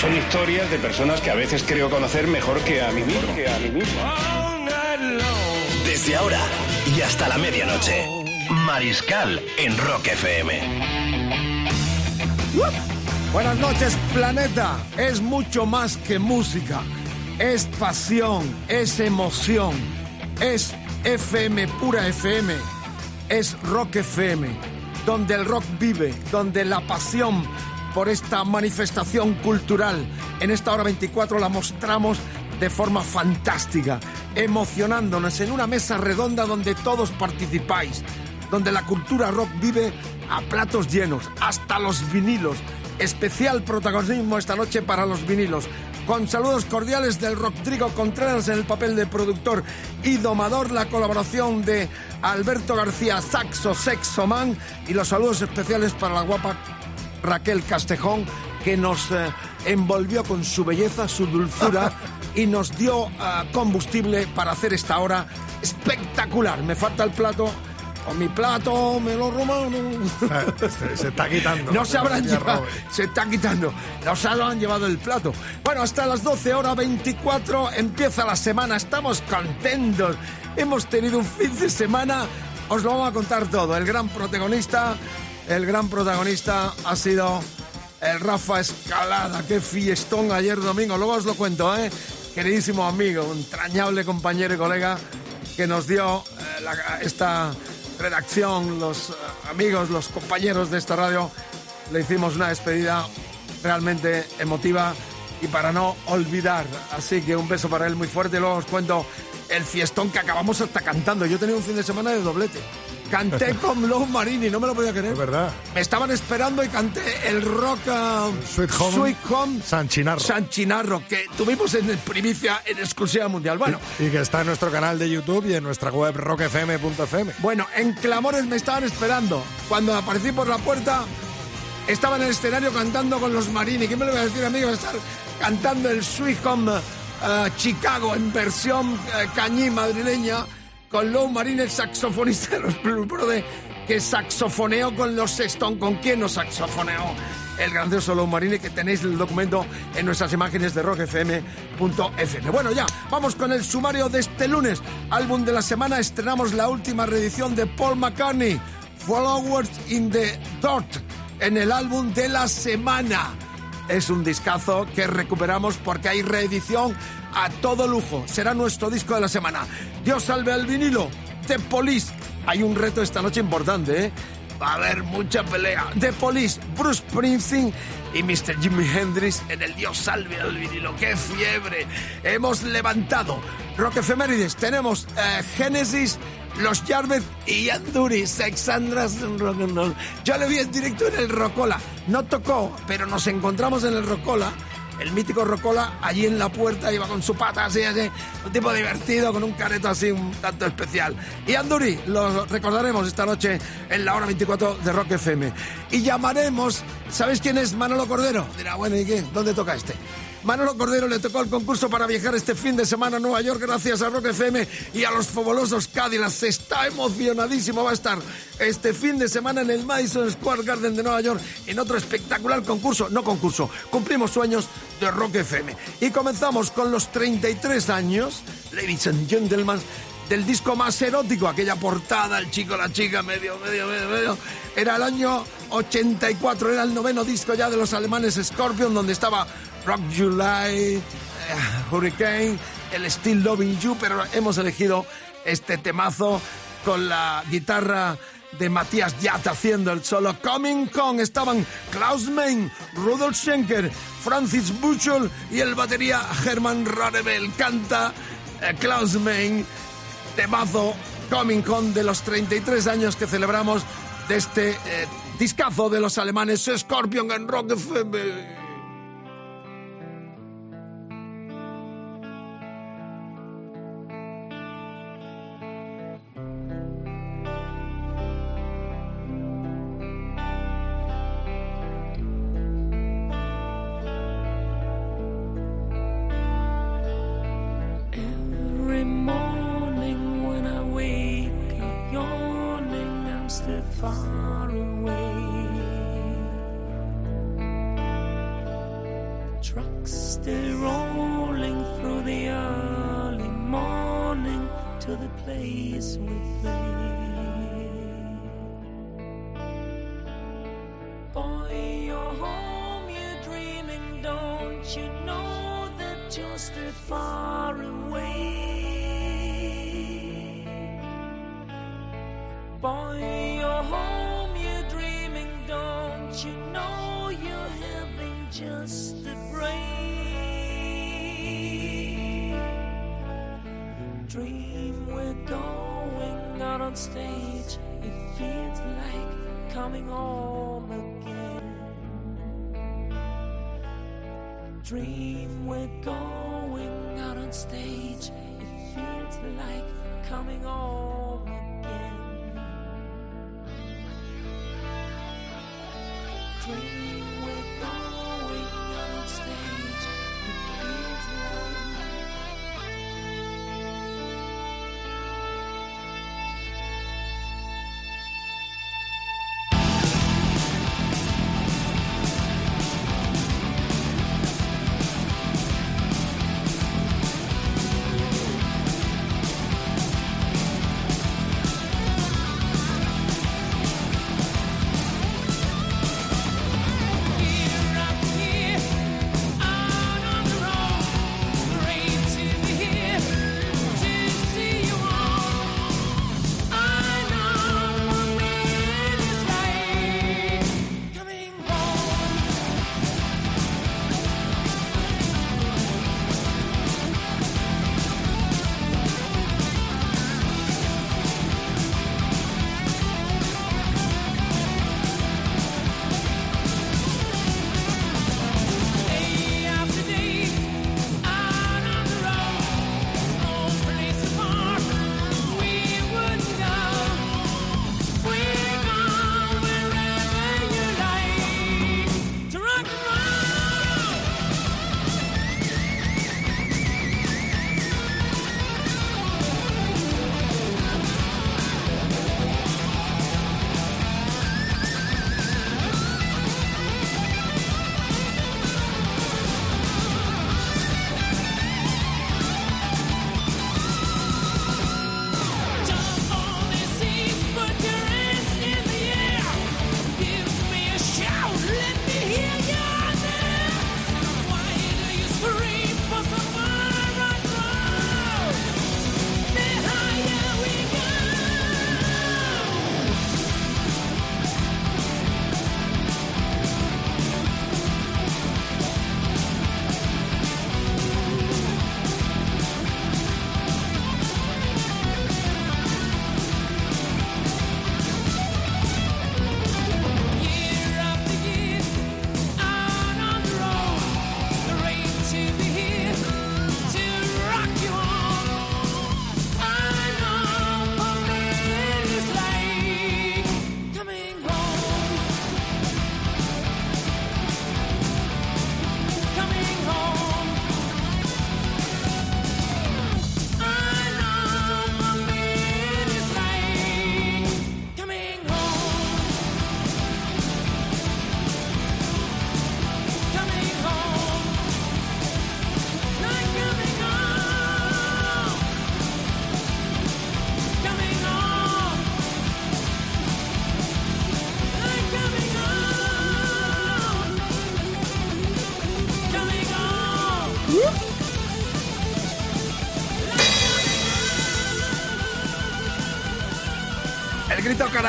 Son historias de personas que a veces creo conocer mejor que a mí mismo. Desde ahora y hasta la medianoche. Mariscal en Rock FM. Buenas noches, planeta. Es mucho más que música. Es pasión, es emoción, es FM, pura FM. Es Rock FM, donde el rock vive, donde la pasión por esta manifestación cultural en esta hora 24 la mostramos de forma fantástica, emocionándonos en una mesa redonda donde todos participáis, donde la cultura rock vive a platos llenos, hasta los vinilos. Especial protagonismo esta noche para los vinilos. Con saludos cordiales del Rodrigo Contreras en el papel de productor y domador, la colaboración de Alberto García, Saxo Sexo Man, y los saludos especiales para la guapa Raquel Castejón, que nos eh, envolvió con su belleza, su dulzura y nos dio ah, combustible para hacer esta hora espectacular. Me falta el plato. O mi plato me lo robaron. Se, se está quitando. No se habrán llevado, se está quitando, no se habrán llevado el plato. Bueno, hasta las 12 horas 24 empieza la semana, estamos contentos. Hemos tenido un fin de semana, os lo vamos a contar todo. El gran protagonista, el gran protagonista ha sido el Rafa Escalada. Qué fiestón ayer domingo, luego os lo cuento, ¿eh? Queridísimo amigo, entrañable compañero y colega que nos dio eh, esta redacción, los eh, amigos, los compañeros de esta radio, le hicimos una despedida realmente emotiva y para no olvidar. Así que un beso para él muy fuerte luego os cuento el fiestón que acabamos hasta cantando. Yo tenía un fin de semana de doblete. Canté con Low Marini, no me lo podía creer. Es verdad. Me estaban esperando y canté el rock ah, Sweet Home. Sweet Home San Chinarro. San Chinarro, que tuvimos en primicia en exclusiva mundial. Bueno, Y que está en nuestro canal de YouTube y en nuestra web rockfm.fm. Bueno, en Clamores me estaban esperando. Cuando aparecí por la puerta, estaba en el escenario cantando con los Marini. ¿Qué me lo voy a decir, amigo? Estar cantando el Sweet Home eh, Chicago en versión eh, cañí madrileña con Lou Marini, el saxofonista de los Blues que saxofoneó con los Sexton. ¿Con quién nos saxofoneó? El grandioso Lou Marini, que tenéis el documento en nuestras imágenes de rockfm.fm. Bueno, ya, vamos con el sumario de este lunes. Álbum de la semana, estrenamos la última reedición de Paul McCartney, Followers in the Dirt, en el álbum de la semana. Es un discazo que recuperamos porque hay reedición a todo lujo. Será nuestro disco de la semana. Dios salve al vinilo. The Police. Hay un reto esta noche importante, ¿eh? Va a haber mucha pelea. The Police, Bruce Springsteen y Mr. Jimi Hendrix en el Dios salve al vinilo. ¡Qué fiebre! Hemos levantado. Rock Efemérides. Tenemos eh, Genesis, Los Jarvis y Anduri, Sexandras Rock and. Yo le vi en directo en el Rocola. No tocó, pero nos encontramos en el Rocola. El mítico Rocola allí en la puerta iba con su pata así, así, un tipo divertido con un careto así un tanto especial. Y Anduri lo recordaremos esta noche en la hora 24 de Rock FM. Y llamaremos, ¿sabéis quién es Manolo Cordero? Dirá, bueno, ¿y qué? ¿Dónde toca este? Manolo Cordero le tocó el concurso para viajar este fin de semana a Nueva York gracias a Rock FM y a los fabulosos Cadillacs. Está emocionadísimo, va a estar este fin de semana en el Madison Square Garden de Nueva York en otro espectacular concurso, no concurso, cumplimos sueños de Rock FM. Y comenzamos con los 33 años, ladies and gentlemen, del disco más erótico, aquella portada, el chico, la chica, medio, medio, medio, medio. Era el año 84, era el noveno disco ya de los alemanes Scorpion, donde estaba Rock July, eh, Hurricane, el Still Loving You, pero hemos elegido este temazo con la guitarra de Matías Yatt haciendo el solo. Coming Con estaban Klaus Main, Rudolf Schenker, Francis Buchel y el batería Hermann Rarebel. Canta eh, Klaus Main, temazo Coming Con de los 33 años que celebramos de este eh, discazo de los alemanes Scorpion en Rock. Trucks still rolling through the early morning to the place we play. Boy, you're home, you're dreaming, don't you know that you're far away? Boy, you're home, you're dreaming, don't you know you're having just a Dream we're going out on stage, it feels like coming home again. Dream we're going out on stage, it feels like coming home again. Dream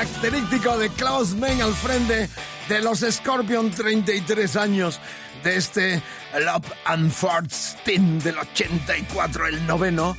característico de Klaus Mann al frente de los Scorpion, 33 años de este Love and Team del 84, el noveno.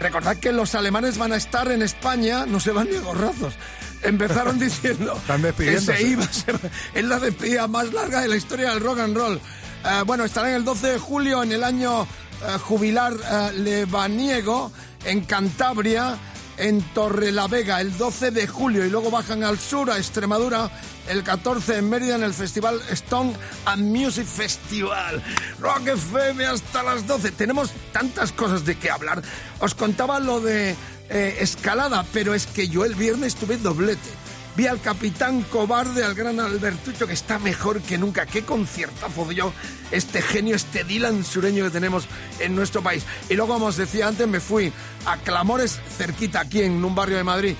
Recordad que los alemanes van a estar en España, no se van ni a gorrazos. Empezaron diciendo que se iba, se- es la despedida más larga de la historia del rock and roll. Eh, bueno, estarán el 12 de julio en el año eh, jubilar eh, lebaniego en Cantabria, en Torrelavega, el 12 de julio, y luego bajan al sur, a Extremadura, el 14 en Mérida en el festival Stone and Music Festival. Rock FM hasta las 12. Tenemos tantas cosas de qué hablar. Os contaba lo de eh, escalada, pero es que yo el viernes tuve doblete. Vi al capitán cobarde, al gran Albertucho, que está mejor que nunca. Qué conciertazo dio este genio, este Dylan sureño que tenemos en nuestro país. Y luego, como os decía antes, me fui a Clamores, cerquita, aquí en un barrio de Madrid.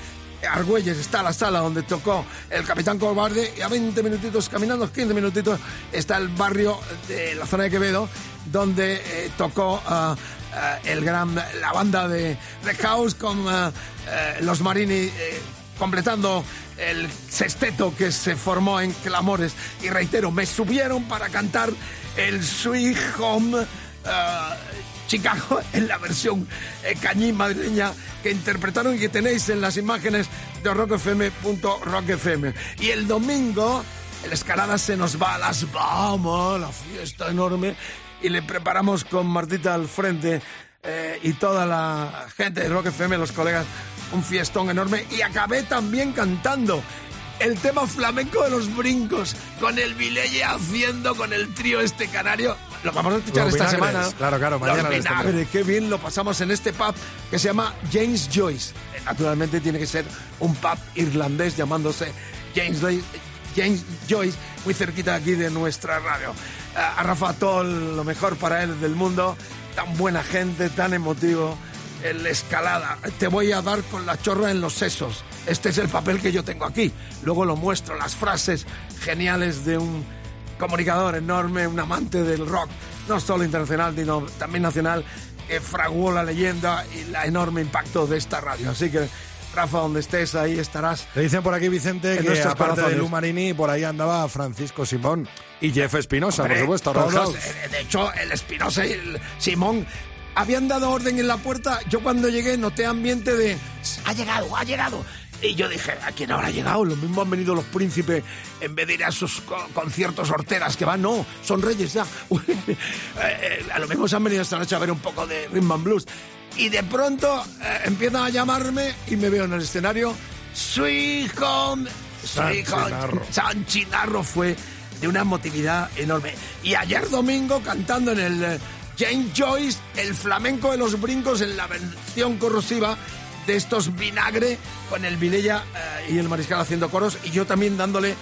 Argüelles está la sala donde tocó el Capitán Cobarde y a 20 minutitos caminando, 15 minutitos, está el barrio de la zona de Quevedo donde eh, tocó ah, ah, el gran, la banda de The House con ah, eh, los Marini eh, completando el sexteto que se formó en Clamores. Y reitero, me subieron para cantar el Sweet Home ah, Chicago en la versión eh, cañí madrileña que interpretaron y que tenéis en las imágenes de rockfm.rockfm. Y el domingo, el escalada se nos va a las Bahamas, la fiesta enorme, y le preparamos con Martita al frente eh, y toda la gente de Rock FM, los colegas, un fiestón enorme. Y acabé también cantando el tema flamenco de los brincos, con el Vileye haciendo con el trío este canario. Lo vamos a escuchar Los esta vinagres. semana. Claro, claro, mañana Los vinagres, qué bien lo pasamos en este pub que se llama James Joyce. Eh, Naturalmente tiene que ser un pub irlandés llamándose James, Joyce- James Joyce, muy cerquita aquí de nuestra radio. A a Rafa todo lo mejor para él del mundo, tan buena gente, tan emotivo. El escalada, te voy a dar con la chorra en los sesos. Este es el papel que yo tengo aquí. Luego lo muestro, las frases geniales de un comunicador enorme, un amante del rock, no solo internacional, sino también nacional, que fraguó la leyenda y el enorme impacto de esta radio. Así que, Rafa, donde estés, ahí estarás. Le dicen por aquí, Vicente, En que aparte de. Lu Marini, por ahí andaba Francisco Simón y Jeff Espinosa, por supuesto, todos, eh, De hecho, el Espinosa y el Simón habían dado orden en la puerta. Yo cuando llegué noté ambiente de ha llegado, ha llegado. Y yo dije, ¿a quién habrá llegado? Lo mismo han venido los príncipes en vez de ir a sus co- conciertos horteras que van. No, son reyes ya. Eh, a lo mismo se han venido esta noche a ver un poco de Rhythm and Blues. Y de pronto eh, empiezan a llamarme y me veo en el escenario. Sweet Home. Sweet Home. San Chinarro fue de una emotividad enorme. Y ayer domingo cantando en el James Joyce, el flamenco de los brincos en la versión corrosiva de estos vinagre con el Vilella eh, y el Mariscal haciendo coros y yo también dándole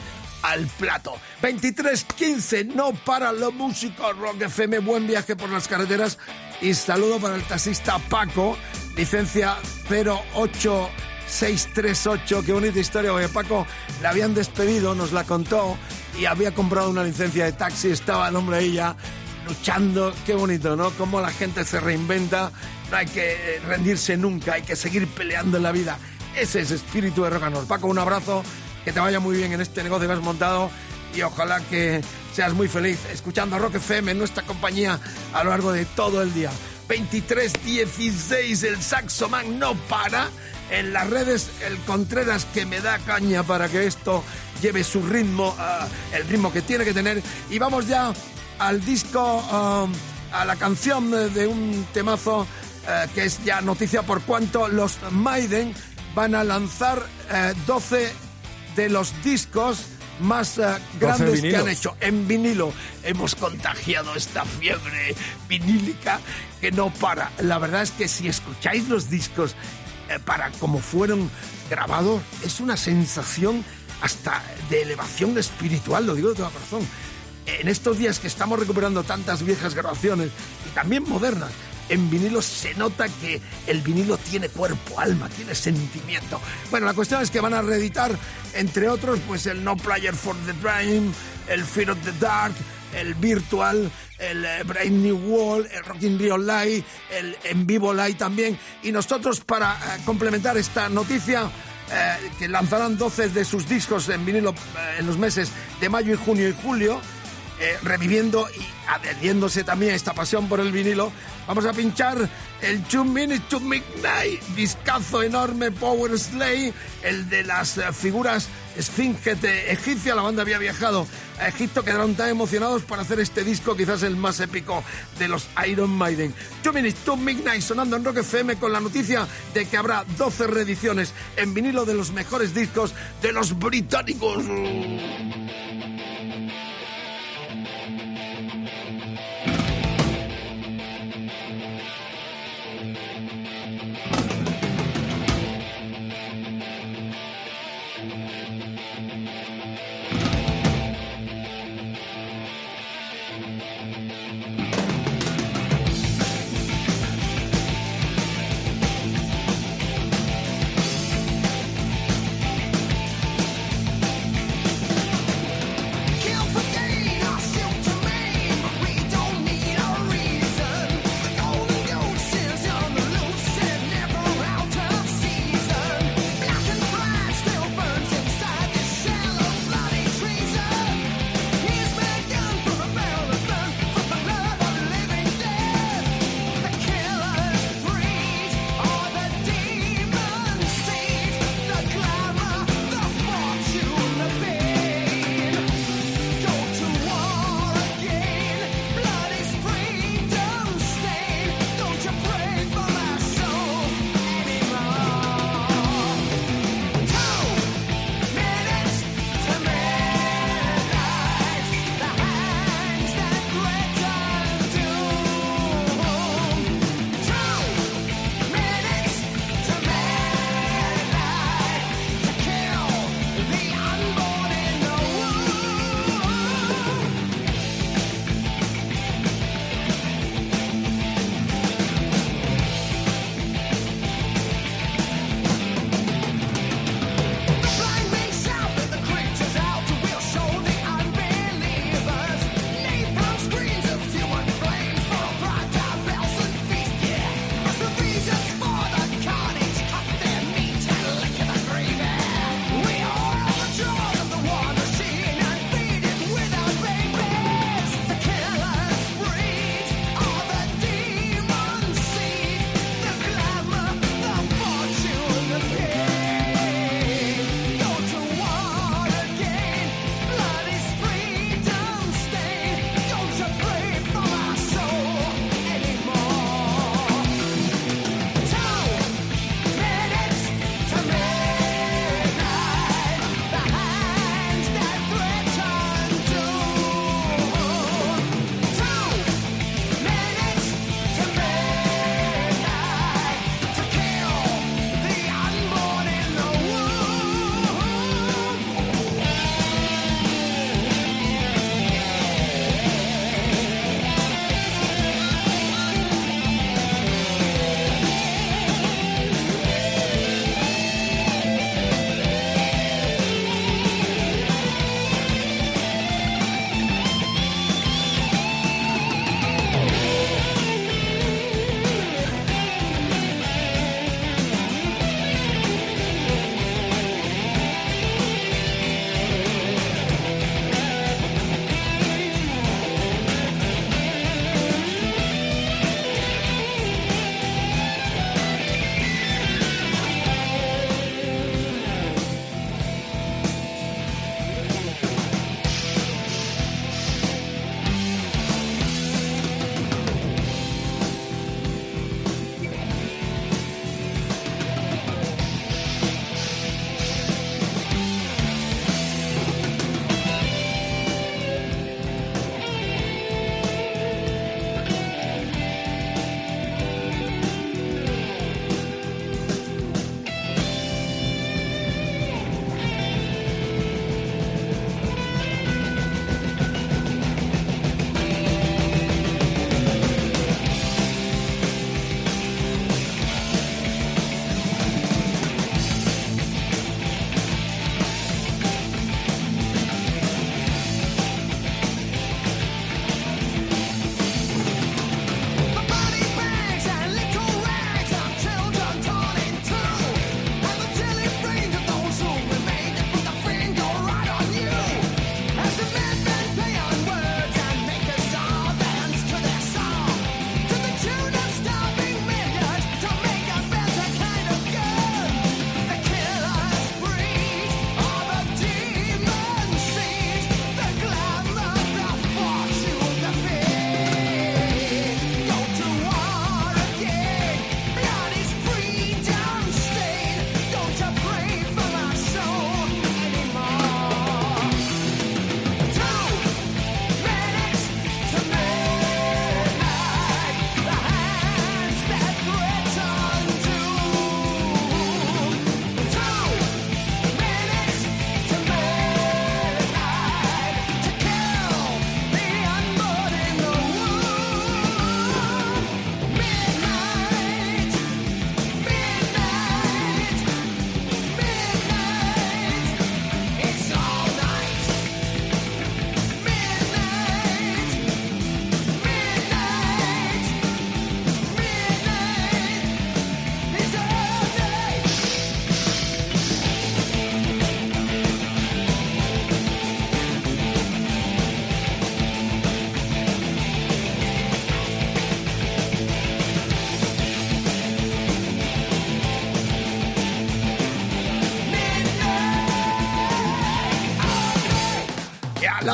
al plato. 23.15, no para la música Rock FM, buen viaje por las carreteras y saludo para el taxista Paco, licencia 08638, qué bonita historia, porque Paco le habían despedido, nos la contó y había comprado una licencia de taxi, estaba el hombre ya luchando, qué bonito, ¿no? Cómo la gente se reinventa, no hay que rendirse nunca, hay que seguir peleando en la vida. Ese es espíritu de rock. Paco, un abrazo, que te vaya muy bien en este negocio que has montado y ojalá que seas muy feliz escuchando Rock FM en nuestra compañía a lo largo de todo el día. 23.16, el Saxoman no para. En las redes, el Contreras que me da caña para que esto lleve su ritmo, ah, el ritmo que tiene que tener. Y vamos ya al disco, um, a la canción de, de un temazo eh, que es ya noticia por cuanto los Maiden van a lanzar eh, 12 de los discos más eh, grandes que han hecho en vinilo. Hemos contagiado esta fiebre vinílica que no para. La verdad es que si escucháis los discos eh, para como fueron grabados, es una sensación hasta de elevación espiritual, lo digo de todo corazón. En estos días que estamos recuperando tantas viejas grabaciones y también modernas, en vinilo se nota que el vinilo tiene cuerpo, alma, tiene sentimiento. Bueno, la cuestión es que van a reeditar, entre otros, pues el No Player for the Dream, el Fear of the Dark, el Virtual, el eh, Brave New World, el Rocking Real Live, el En Vivo Live también. Y nosotros, para eh, complementar esta noticia, eh, que lanzarán 12 de sus discos en vinilo en los meses de mayo y junio y julio, eh, reviviendo y adheriéndose también a esta pasión por el vinilo, vamos a pinchar el Two Minutes to Midnight, discazo enorme Power Slay, el de las eh, figuras esfinge de egipcia. La banda había viajado a Egipto, quedaron tan emocionados para hacer este disco, quizás el más épico de los Iron Maiden. Two Minutes to Midnight sonando en Rock FM con la noticia de que habrá 12 reediciones en vinilo de los mejores discos de los británicos.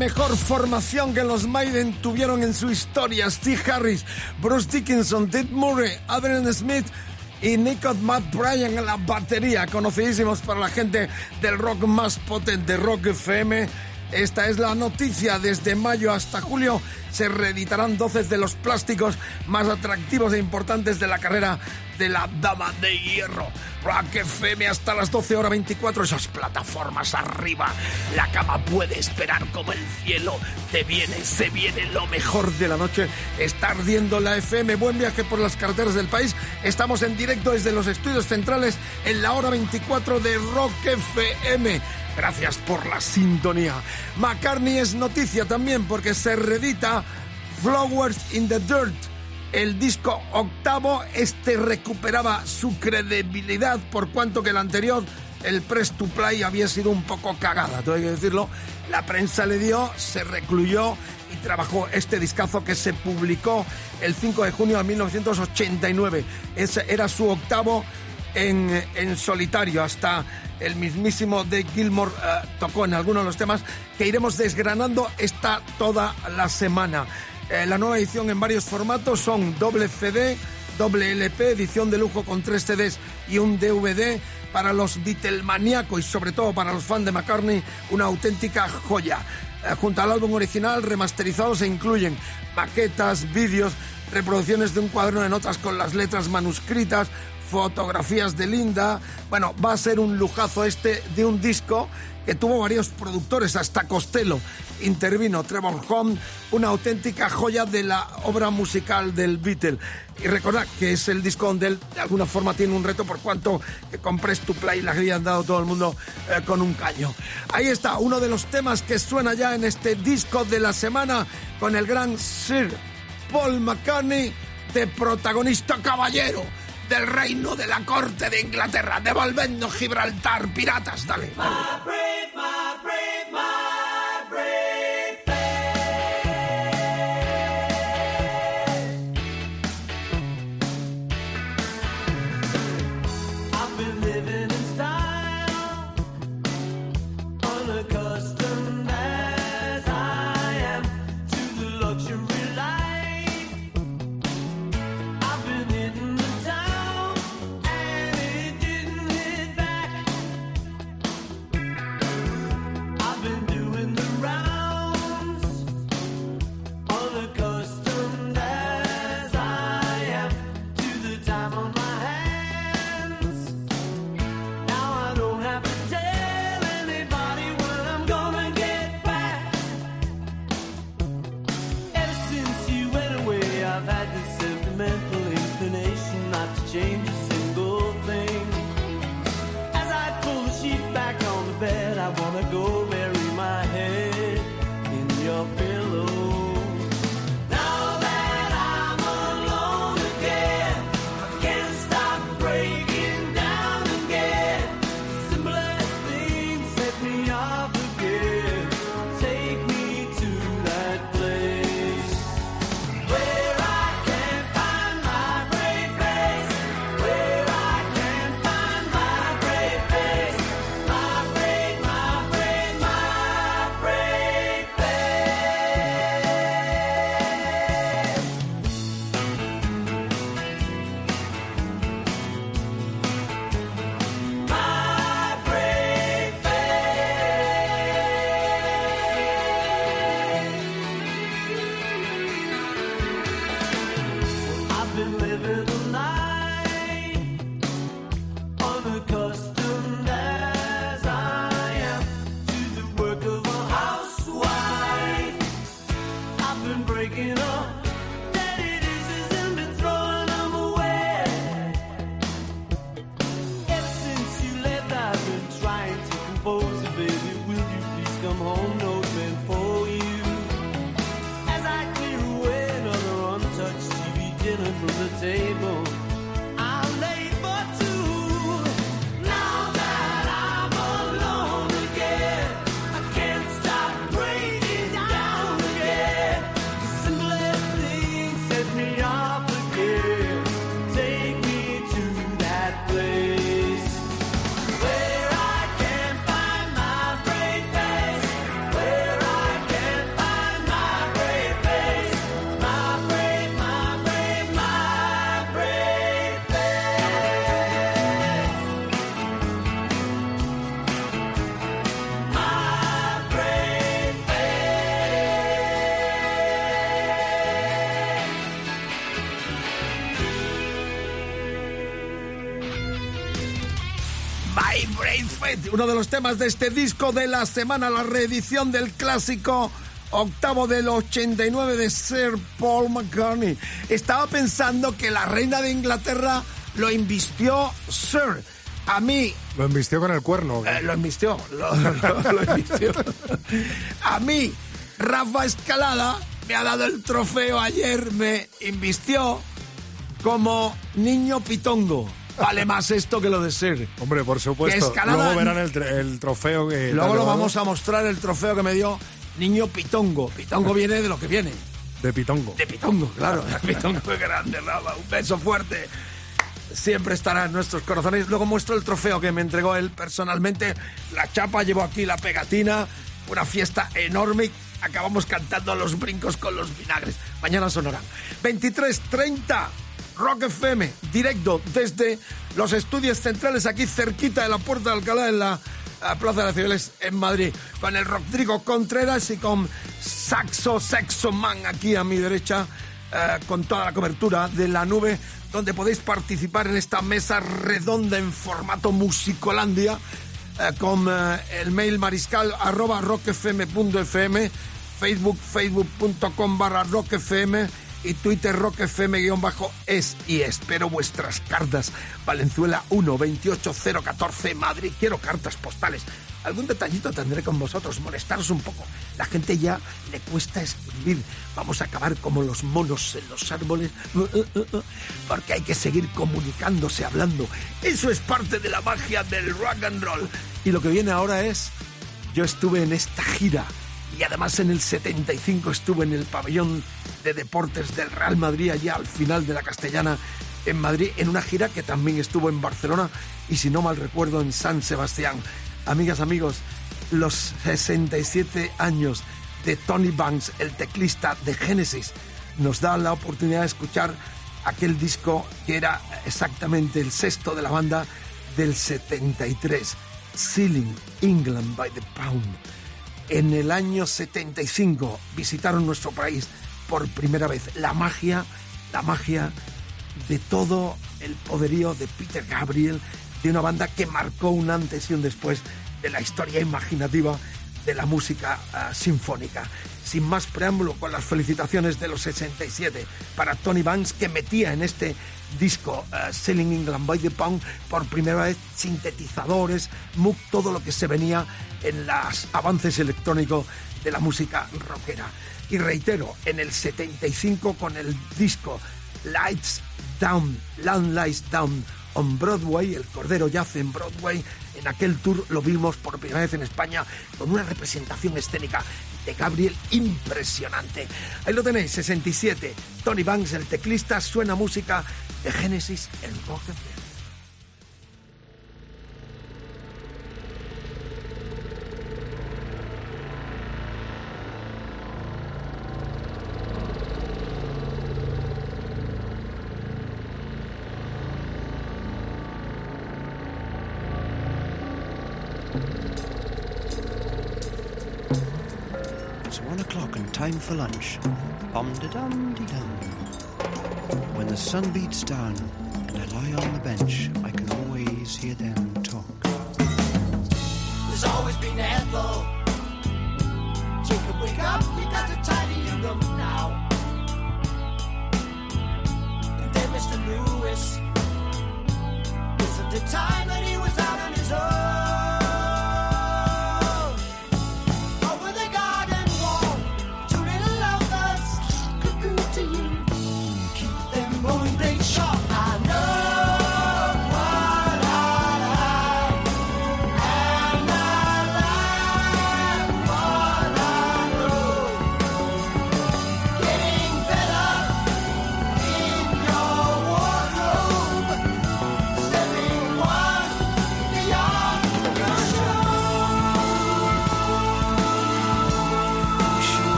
Mejor formación que los Maiden tuvieron en su historia. Steve Harris, Bruce Dickinson, Ted Murray, Adrian Smith y Nico Matt Bryan en la batería, conocidísimos para la gente del rock más potente, Rock FM. Esta es la noticia. Desde mayo hasta julio se reeditarán 12 de los plásticos más atractivos e importantes de la carrera de la Dama de Hierro. Rock FM hasta las 12 horas 24, esas plataformas arriba. La cama puede esperar como el cielo. Te viene, se viene lo mejor de la noche. Está ardiendo la FM. Buen viaje por las carreteras del país. Estamos en directo desde los estudios centrales en la hora 24 de Rock FM. Gracias por la sintonía. McCartney es noticia también porque se reedita Flowers in the Dirt. El disco octavo, este recuperaba su credibilidad por cuanto que el anterior, el Press to Play, había sido un poco cagada, tengo que decirlo. La prensa le dio, se recluyó y trabajó este discazo que se publicó el 5 de junio de 1989. Ese era su octavo en, en solitario. Hasta el mismísimo de Gilmore eh, tocó en algunos de los temas que iremos desgranando esta toda la semana. Eh, la nueva edición en varios formatos son doble CD, doble LP, edición de lujo con tres CDs y un DVD. Para los Beatlemaníacos y sobre todo para los fans de McCartney, una auténtica joya. Eh, junto al álbum original, remasterizado se incluyen maquetas, vídeos, reproducciones de un cuaderno de notas con las letras manuscritas, fotografías de Linda. Bueno, va a ser un lujazo este de un disco que tuvo varios productores, hasta Costello intervino, Trevor Home, una auténtica joya de la obra musical del Beatle. Y recordad que es el disco donde él de alguna forma tiene un reto por cuanto que compres tu play la han dado todo el mundo eh, con un caño. Ahí está, uno de los temas que suena ya en este disco de la semana con el gran Sir Paul McCartney de protagonista caballero del reino de la corte de Inglaterra, devolviendo Gibraltar, piratas, dale. Uno de los temas de este disco de la semana, la reedición del clásico octavo del 89 de Sir Paul McCartney. Estaba pensando que la reina de Inglaterra lo invistió Sir. A mí Lo embistió con el cuerno. eh, lo invistió, lo, lo- lo invistió. A mí, Rafa Escalada me ha dado el trofeo ayer, me invistió como niño pitongo. Vale más esto que lo de ser. Hombre, por supuesto. Escalada- Luego verán el, tr- el trofeo que. Luego lo vamos a mostrar el trofeo que me dio niño pitongo. Pitongo viene de lo que viene. De Pitongo. De Pitongo, claro. Pitongo es grande, Rafa. Un beso fuerte. Siempre estará en nuestros corazones. Luego muestro el trofeo que me entregó él personalmente. La chapa, llevo aquí la pegatina. Una fiesta enorme. Acabamos cantando los brincos con los vinagres. Mañana sonarán. 23.30. Rock FM, directo desde los estudios centrales aquí cerquita de la Puerta de Alcalá en la Plaza de las en Madrid, con el Rodrigo Contreras y con Saxo Sexo Man aquí a mi derecha, eh, con toda la cobertura de la nube, donde podéis participar en esta mesa redonda en formato musicolandia, eh, con eh, el mail mariscal arroba facebook facebook.com barra rockfm y Twitter rockfm-es y espero vuestras cartas. Valenzuela 1 28014 Madrid. Quiero cartas postales. Algún detallito tendré con vosotros, molestaros un poco. La gente ya le cuesta escribir. Vamos a acabar como los monos en los árboles, porque hay que seguir comunicándose, hablando. Eso es parte de la magia del rock and roll. Y lo que viene ahora es, yo estuve en esta gira y además en el 75 estuve en el pabellón de deportes del Real Madrid allá al final de la Castellana en Madrid en una gira que también estuvo en Barcelona y si no mal recuerdo en San Sebastián. Amigas, amigos, los 67 años de Tony Banks, el teclista de Genesis, nos da la oportunidad de escuchar aquel disco que era exactamente el sexto de la banda del 73, Sealing England by the Pound en el año 75 visitaron nuestro país por primera vez. La magia, la magia de todo el poderío de Peter Gabriel, de una banda que marcó un antes y un después de la historia imaginativa de la música ah, sinfónica. Sin más preámbulo, con las felicitaciones de los 67 para Tony Banks, que metía en este disco uh, Selling England by the Pound por primera vez sintetizadores, Moog, todo lo que se venía en los avances electrónicos de la música rockera. Y reitero, en el 75 con el disco Lights Down, Land Lights Down on Broadway, el Cordero yace en Broadway, en aquel tour lo vimos por primera vez en España con una representación escénica de Gabriel impresionante. Ahí lo tenéis, 67. Tony Banks, el teclista, suena música de Genesis en Rock FM. It's one o'clock and time for lunch. Bum de dum de dum. The sun beats down and I lie on the bench, I can always hear them talk. There's always been Ethel. Jacob, wake up, you got to tidy your room now. And then Mr. Lewis. Is the time that he was out on his own.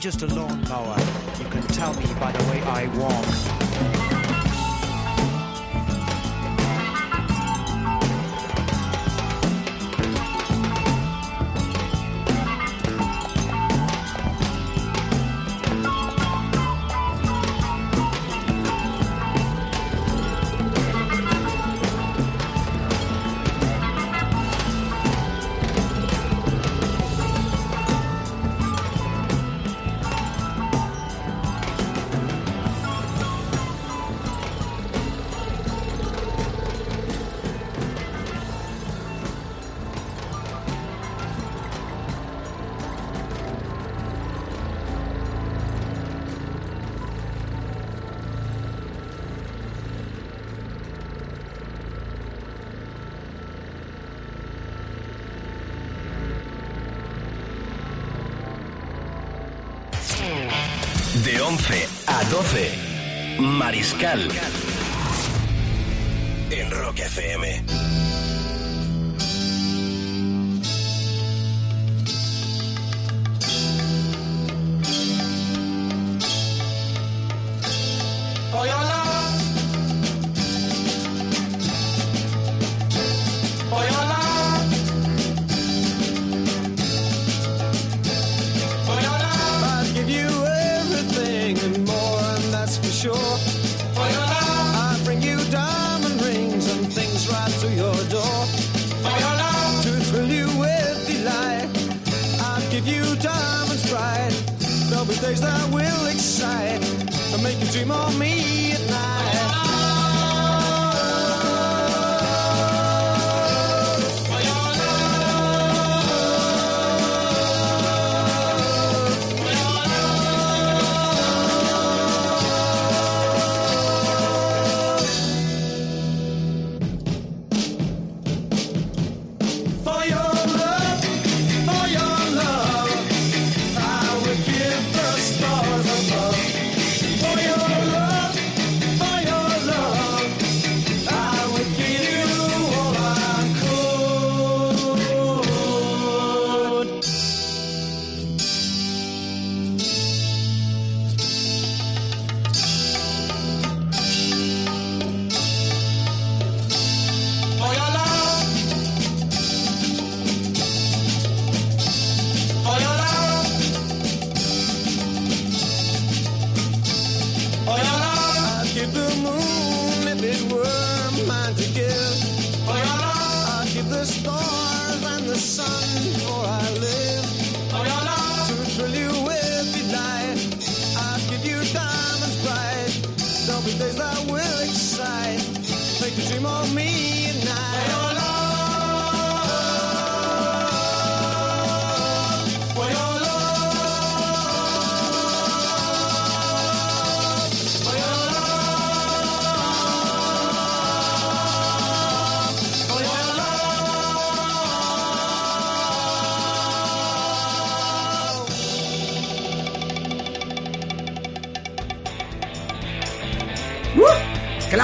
Just a lawnmower. You can tell me by the way I walk. Mariscal.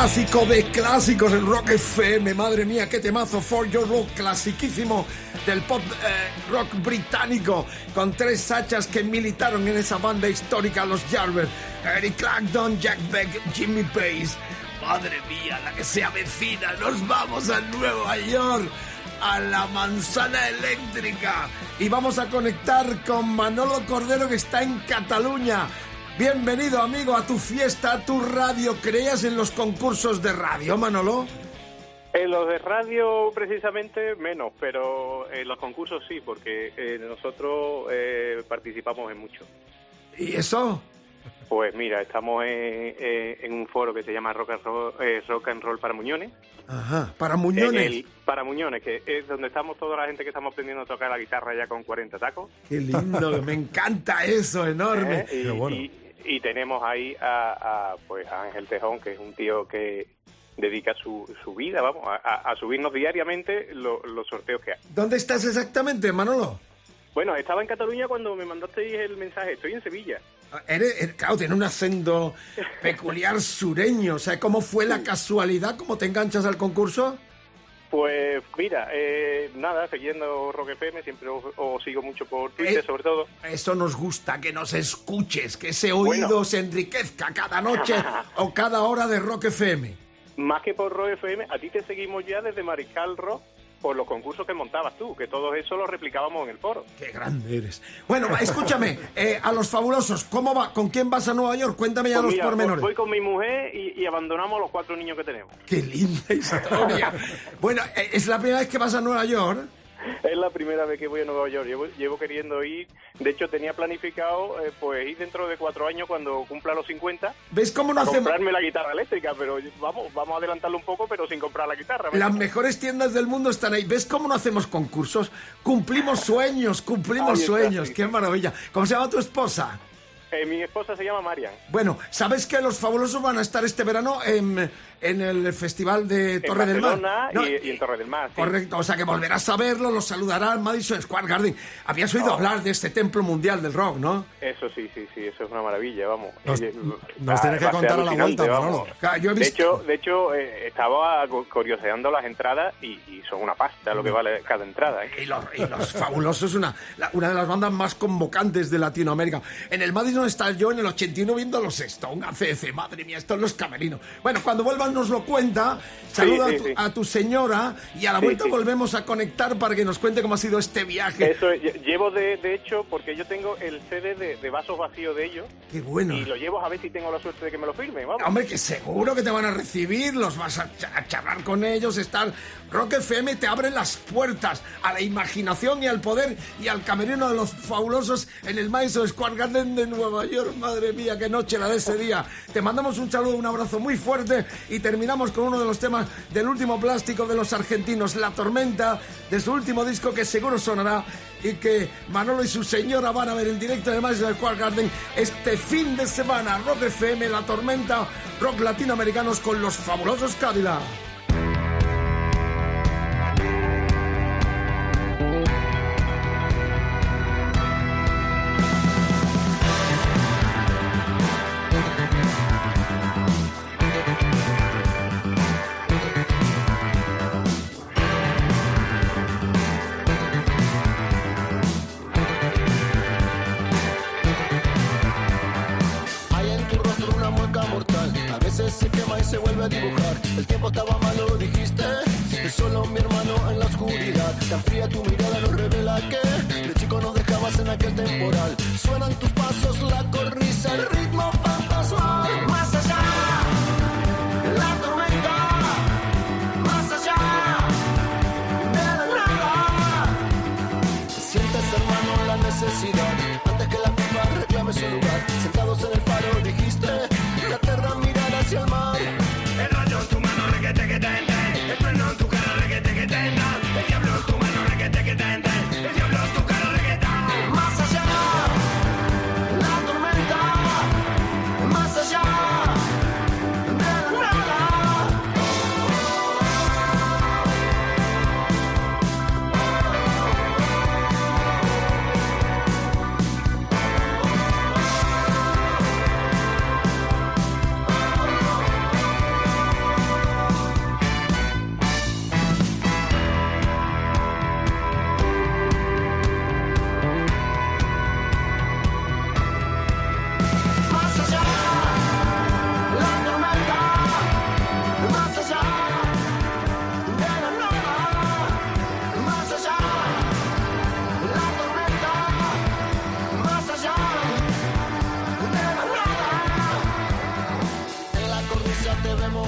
Clásico de clásicos en Rock FM, madre mía, qué temazo, For Your Love, clasiquísimo del pop eh, rock británico, con tres hachas que militaron en esa banda histórica, los Jarvis, Eric Clapton, Jack Beck, Jimmy Page. Madre mía, la que se avecina, nos vamos a Nueva York, a la manzana eléctrica, y vamos a conectar con Manolo Cordero que está en Cataluña. Bienvenido amigo a tu fiesta, a tu radio. ¿Creías en los concursos de radio, Manolo? En los de radio precisamente menos, pero en los concursos sí, porque eh, nosotros eh, participamos en mucho. ¿Y eso? Pues mira, estamos en, en- un foro que se llama Rock and Roll, eh, Rock and Roll para Muñones. Ajá, para Muñones. el- para Muñones, que es donde estamos toda la gente que estamos aprendiendo a tocar la guitarra ya con 40 tacos. Qué lindo, me encanta eso, enorme. ¿eh? Y, y- y tenemos ahí a, a, pues a Ángel Tejón, que es un tío que dedica su, su vida, vamos, a, subirnos diariamente lo- los sorteos que hay. ¿Dónde estás exactamente, Manolo? Bueno, estaba en Cataluña cuando me mandaste el mensaje, estoy en Sevilla. Eres, eres- claro, tiene un acento peculiar sureño. O sea, ¿cómo fue la casualidad? ¿Cómo te enganchas al concurso? Pues mira, eh, nada, siguiendo Rock FM, siempre os, os sigo mucho por Twitter, Eh, sobre todo. Eso nos gusta, que nos escuches, que ese oído Bueno. se enriquezca cada noche o cada hora de Rock FM. Más que por Rock FM, a ti te seguimos ya desde Mariscal Rock por los concursos que montabas tú, que todo eso lo replicábamos en el foro. Qué grande eres. Bueno, escúchame, eh, a los fabulosos, ¿cómo va? ¿Con quién vas a Nueva York? Cuéntame ya Pues los mira, pormenores. voy con mi mujer y, y abandonamos a los cuatro niños que tenemos. Qué linda historia. bueno, eh, ¿es la primera vez que vas a Nueva York? Es la primera vez que voy a Nueva York. Llevo, llevo queriendo ir. De hecho, tenía planificado eh, pues ir dentro de cuatro años cuando cumpla los 50 ¿Ves cómo no hacemos comprarme la guitarra eléctrica, pero vamos, vamos a adelantarlo un poco, pero sin comprar la guitarra. ¿me Las mejores tiendas del mundo están ahí. ¿Ves cómo no hacemos concursos? Cumplimos sueños, cumplimos está, sueños. sí, Qué maravilla. ¿Cómo se llama tu esposa? Eh, mi esposa se llama Marian. Bueno, ¿sabes que los fabulosos van a estar este verano en, en el Festival de En Torre del Mar? No, y, y en Torre del Mar. sí. Correcto, o sea que volverás a verlo, los saludará en Madison Square Garden. Habías oído Oh. hablar de este templo mundial del rock, ¿no? Eso sí, sí, sí, eso es una maravilla, vamos. Nos- nos ah, tienes que contar a la vuelta, vamos. Yo he De visto- hecho, de hecho eh, estaba cu- curioseando las entradas y, y son una pasta lo que vale cada entrada. ¿eh? Y los, y los fabulosos, una, la- una de las bandas más convocantes de Latinoamérica. En el Madison estaba yo en el 81 viendo los Stone, ACF, madre mía, estos los camerinos. Bueno, cuando nos lo cuenta, saluda sí, a, tu, sí. a tu señora y a la Sí, vuelta sí. volvemos a conectar para que nos cuente cómo ha sido este viaje. Eso, lle- llevo de, de hecho, porque yo tengo el CD de, de vasos vacíos de ellos Qué bueno. y lo llevo a ver si tengo la suerte de que me lo firmen, vamos. Hombre, que seguro que te van a recibir, los vas a, cha- a charlar con ellos, estar... Rock FM te abre las puertas a la imaginación y al poder y al camerino de los fabulosos en el Madison Square Garden de Nueva York. Madre mía, qué noche la de ese día. Te mandamos un saludo, un abrazo muy fuerte y terminamos con uno de los temas del último plástico de los argentinos, La Tormenta, de su último disco que seguro sonará y que Manolo y su señora van a ver en directo en el Madison Square Garden este fin de semana. Rock FM, La Tormenta, rock latinoamericanos con los fabulosos Cadillac.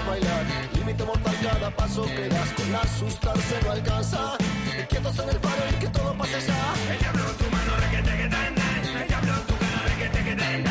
Bailar, límite mortal cada paso que das, con la sustancia no alcanza. Quietos en el paro y que todo pase ya. El diablo en tu mano, requete que tende, el diablo en tu cara, requete que tende,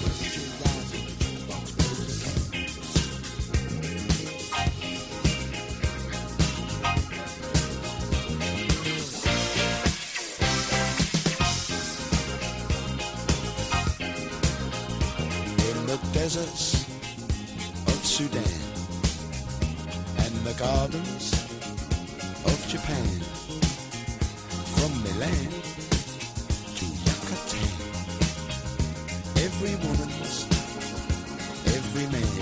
Every woman's, every man.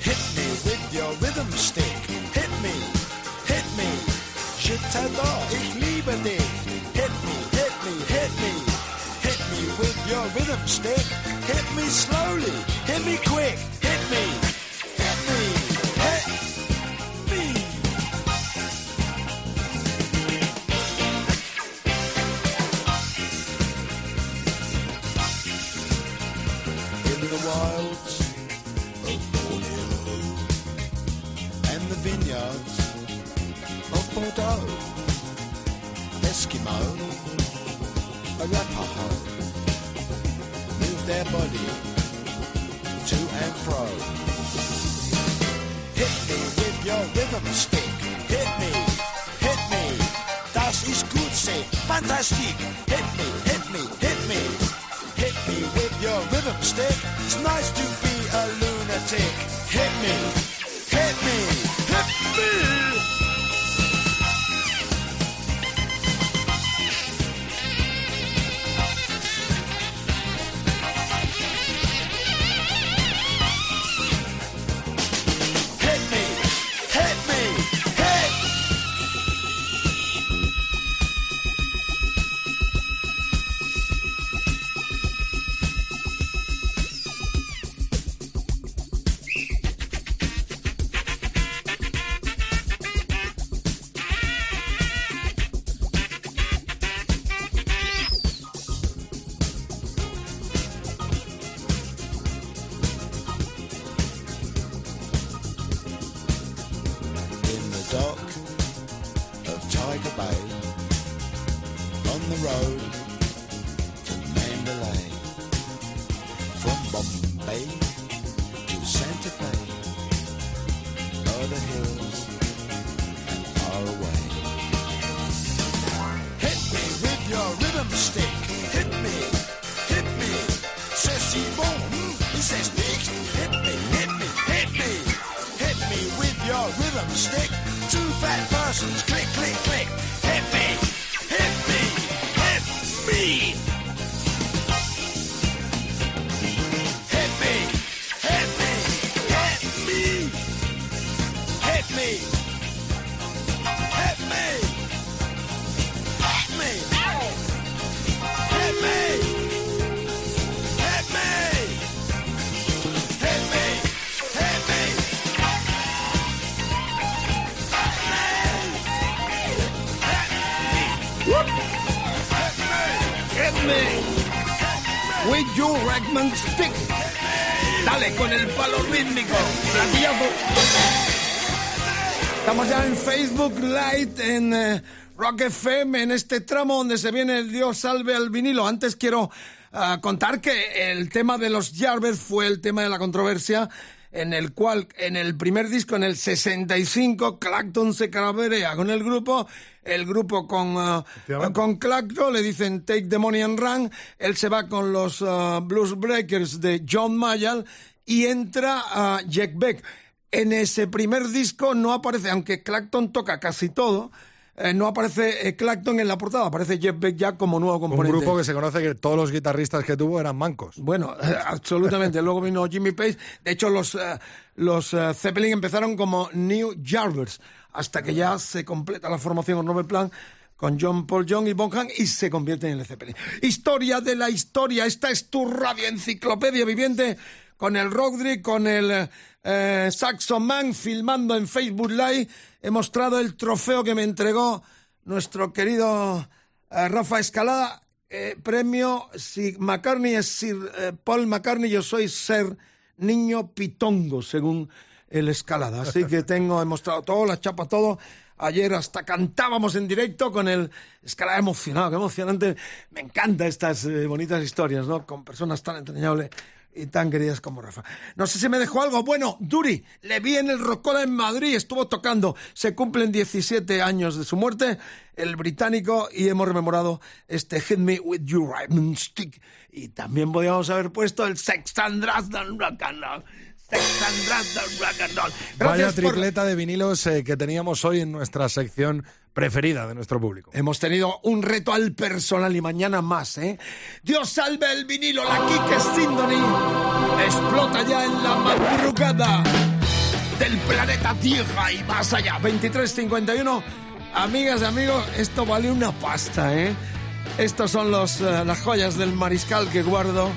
Hit me with your rhythm stick. Hit me, hit me. Je t'adore, ich liebe dich. Hit me, hit me, hit me. Hit me with your rhythm stick. Hit me slowly, hit me quick. Bay, on the road to Mandalay, from Bombay to Santa Fe, o'er the hills and far away. Hit me with your rhythm stick, hit me, hit me, says Simon, he says Nick, hit me, hit me, hit me, hit me with your rhythm stick. Two fat persons, click, click, click, eh, Rock FM, en este tramo donde se viene el Dios salve al vinilo. Antes quiero ah, contar que el tema de los Jarvis fue el tema de la controversia en el cual en el primer disco, en el 65, Clacton se calaverea con el grupo, el grupo con, ah, con Clacton, le dicen Take the Money and Run, él se va con los ah, Blues Breakers de John Mayall y entra a Jack Beck. En ese primer disco no aparece, aunque Clacton toca casi todo, eh, no aparece eh, Clacton en la portada, aparece Jeff Beck ya como nuevo Un componente. grupo que se conoce que todos los guitarristas que tuvo eran mancos. Bueno, absolutamente. Luego vino Jimmy Page. De hecho, los, eh, los Zeppelin empezaron como New Jarvers, hasta que ya se completa la formación con Robert Plant, con John Paul Young y Bonham, y se convierten en el Zeppelin. Historia de la historia. Esta es tu radio enciclopedia viviente con el Rodri, con el eh, Saxon Man, filmando en Facebook Live. He mostrado el trofeo que me entregó nuestro querido eh, Rafa Escalada. eh, premio, si McCartney es Sir eh, Paul McCartney, yo soy Ser Niño Pitongo, según el escalada. Así que tengo, he mostrado todo, la chapa, todo. Ayer hasta cantábamos en directo con el escalada emocionado, qué emocionante. Me encantan estas eh, bonitas historias, ¿no? Con personas tan entrañables y tan queridas como Rafa. No sé si me dejó algo. Bueno, Duri, le vi en el Rocola en Madrid, estuvo tocando. Se cumplen 17 años de su muerte, el británico, y hemos rememorado este Hit Me With Your Diamond Stick. Y también podríamos haber puesto el Sex and Rock and Roll. Sex and Drugs and Rock and Roll. Vaya Gracias por- tripleta de vinilos eh, que teníamos hoy en nuestra sección preferida de nuestro público. Hemos tenido un reto al personal y mañana más, ¿eh? Dios salve el vinilo, la Kike Sindoni explota ya en la madrugada del planeta Tierra y más allá. 23.51, amigas y amigos, esto vale una pasta, ¿eh? Estos son los, eh, las joyas del mariscal que guardo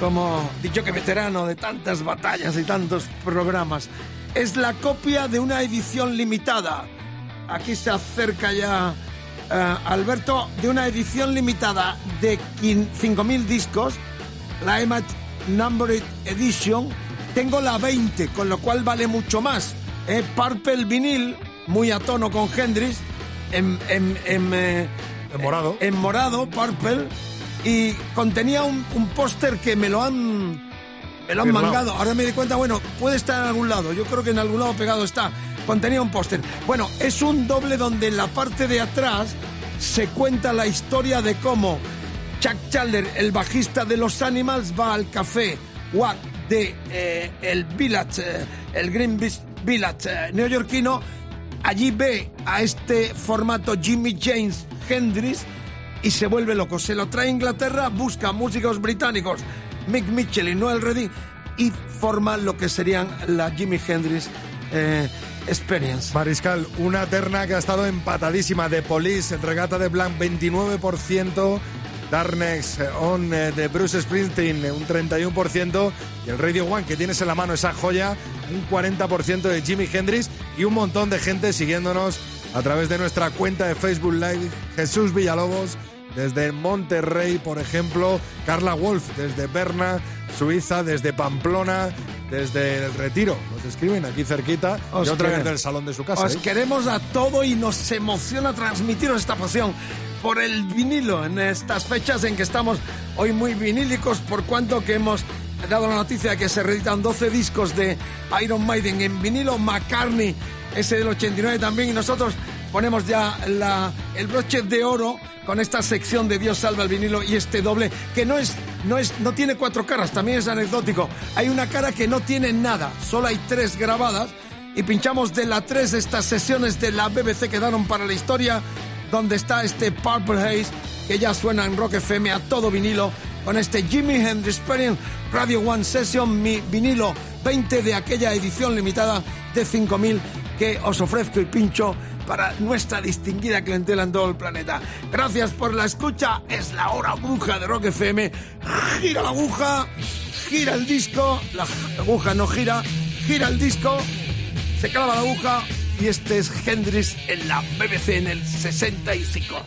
como dicho que veterano de tantas batallas y tantos programas. Es la copia de una edición limitada. Aquí se acerca ya eh, Alberto de una edición limitada de quin- 5.000 discos, la Image Numbered Edition. Tengo la 20, con lo cual vale mucho más. Eh, Purple vinil, muy a tono con Hendrix, en, en, en, eh, En morado. en morado, purple, y contenía un, un póster que me lo han, me lo han Firmado. mangado. Ahora me di cuenta, bueno, puede estar en algún lado. Yo creo que en algún lado pegado está. Contenía un póster. Bueno, es un doble donde en la parte de atrás se cuenta la historia de cómo Chuck Chandler, el bajista de los Animals, va al café Watt de eh, el Village, eh, el Green Village eh, neoyorquino. Allí ve a este formato Jimmy James Hendrix y se vuelve loco. Se lo trae a Inglaterra, busca músicos británicos, Mick Mitchell y Noel Redding, y forma lo que serían la Jimi Hendrix Experience. Mariscal, una terna que ha estado empatadísima de Police, Regata de Blanc 29%, Darnex eh, On eh, de Bruce Springsteen un 31% y el Radio One que tienes en la mano esa joya, un 40% de Jimi Hendrix y un montón de gente siguiéndonos a través de nuestra cuenta de Facebook Live, Jesús Villalobos desde Monterrey, por ejemplo, Carla Wolf desde Berna, Suiza, desde Pamplona, desde el Retiro. Nos escriben aquí cerquita Os y otra vez del salón de su casa. Os ¿eh? queremos a todo y nos emociona transmitiros esta pasión por el vinilo en estas fechas en que estamos hoy muy vinílicos por cuanto que hemos dado la noticia de que se reeditan 12 discos de Iron Maiden en vinilo, McCartney ese del 89 también y nosotros ponemos ya la- el broche de oro con esta sección de Dios salva el vinilo y este doble que no es no es no tiene cuatro caras también es anecdótico. Hay una cara que no tiene nada solo hay tres grabadas y pinchamos de la 3 estas sesiones de la BBC que daron para la historia, donde está este Purple Haze que ya suena en Rock FM a todo vinilo, con este Jimi Hendrix Experience Radio One Session, mi vinilo 20 de aquella edición limitada de 5000 que os ofrezco y pincho para nuestra distinguida clientela en todo el planeta. Gracias por la escucha, es la hora bruja de Rock FM. Gira la aguja, gira el disco, la aguja no gira, gira el disco se clava la aguja y este es Hendrix en la BBC en el 65.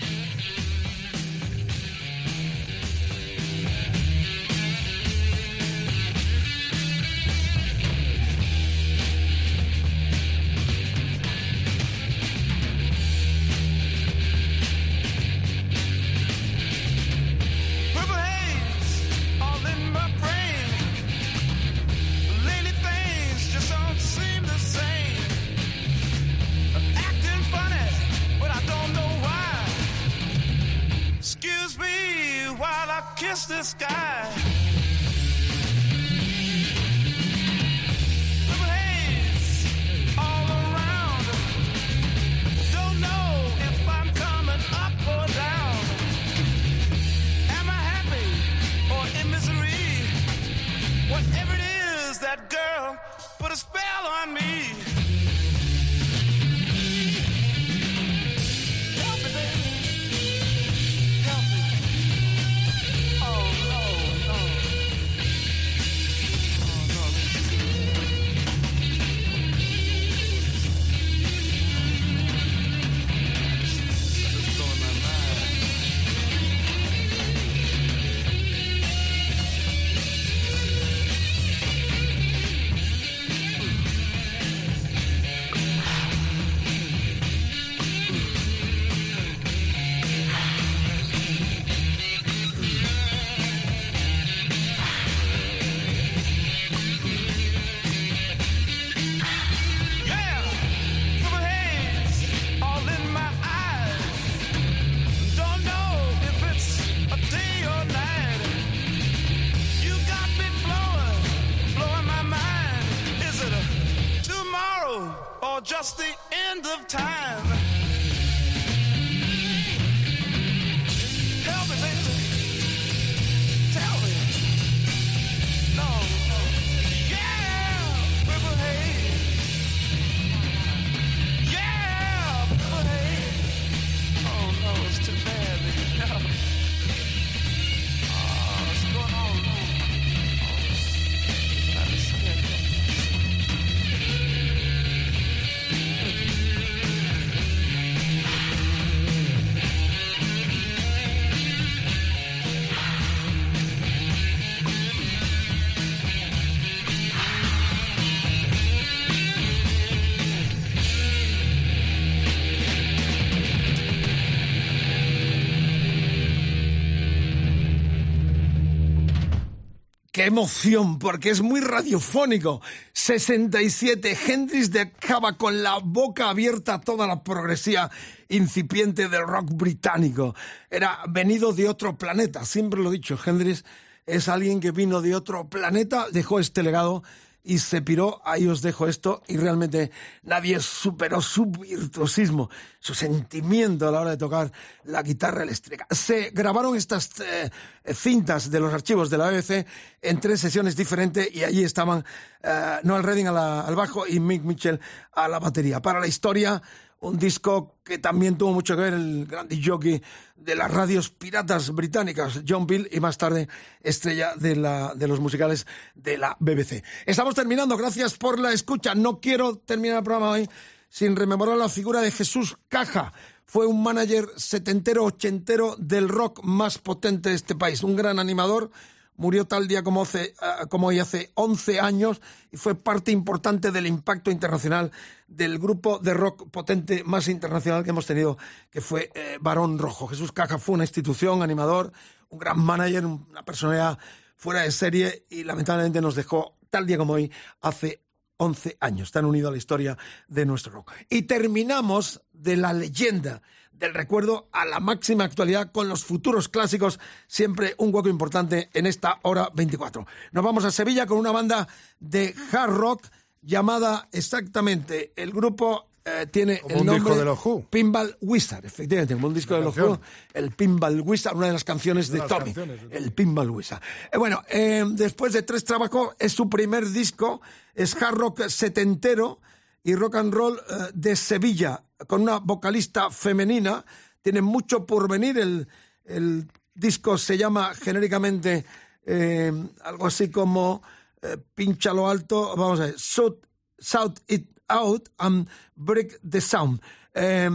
Emoción! Porque es muy radiofónico. 67. Hendrix dejaba con la boca abierta toda la progresía incipiente del rock británico. Era venido de otro planeta. Siempre lo he dicho, Hendrix es alguien que vino de otro planeta, dejó este legado y se piró. Ahí os dejo esto. Y realmente nadie superó su virtuosismo, su sentimiento a la hora de tocar la guitarra eléctrica. Se grabaron estas eh, cintas de los archivos de la BBC en tres sesiones diferentes y allí estaban eh, Noel Redding al bajo y Mick Mitchell a la batería. Para la historia, un disco que también tuvo mucho que ver el gran jockey de las radios piratas británicas, John Bill, y más tarde estrella de, la, de los musicales de la BBC. Estamos terminando, gracias por la escucha. No quiero terminar el programa hoy sin rememorar la figura de Jesús Caja. Fue un manager setentero, ochentero del rock más potente de este país, un gran animador, murió tal día como, ah, hoy hace 11 años y fue parte importante del impacto internacional del grupo de rock potente más internacional que hemos tenido, que fue eh, Barón Rojo. Jesús Caja fue una institución, animador, un gran manager, una personalidad fuera de serie y lamentablemente nos dejó tal día como hoy hace 11 años. Están unidos a la historia de nuestro rock. Y terminamos de la leyenda del recuerdo a la máxima actualidad con los futuros clásicos, siempre un hueco importante en esta hora 24. Nos vamos a Sevilla con una banda de hard rock llamada exactamente, el grupo eh, tiene Como el un nombre disco de los Who. Pinball Wizard, efectivamente, como un disco de los. Who, el Pinball Wizard, una de las canciones De Tommy, canciones el Pinball Wizard. Eh, bueno, eh, después de tres trabajos, es su primer disco, es hard rock setentero y rock and roll eh, de Sevilla, con una vocalista femenina, tiene mucho por venir, el, el disco se llama genéricamente eh, algo así como eh, Pincha lo alto, vamos a ver, shout, shout it out and break the sound. Eh,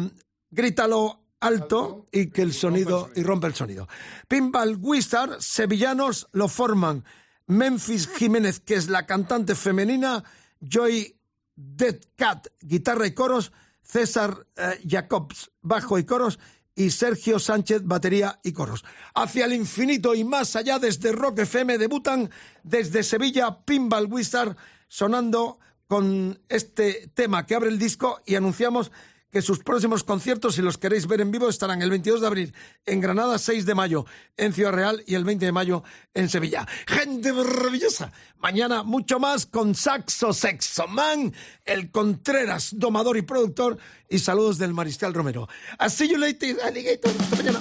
grítalo alto y que el sonido y rompe el sonido. Pinball Wizard, sevillanos lo forman. Memphis Jiménez, que es la cantante femenina, Joy Dead Cat, guitarra y coros, César eh, Jacobs, bajo y coros, y Sergio Sánchez, batería y coros. Hacia el infinito y más allá, desde Rock FM debutan desde Sevilla Pinball Wizard, sonando con este tema que abre el disco y anunciamos que sus próximos conciertos, si los queréis ver en vivo, estarán el 22 de abril en Granada, 6 de mayo en Ciudad Real y el 20 de mayo en Sevilla. Gente maravillosa. Mañana mucho más con Saxo Sexo Man, el Contreras, domador y productor. Y saludos del Mariscal Romero. Así you later, alligator. Hasta mañana.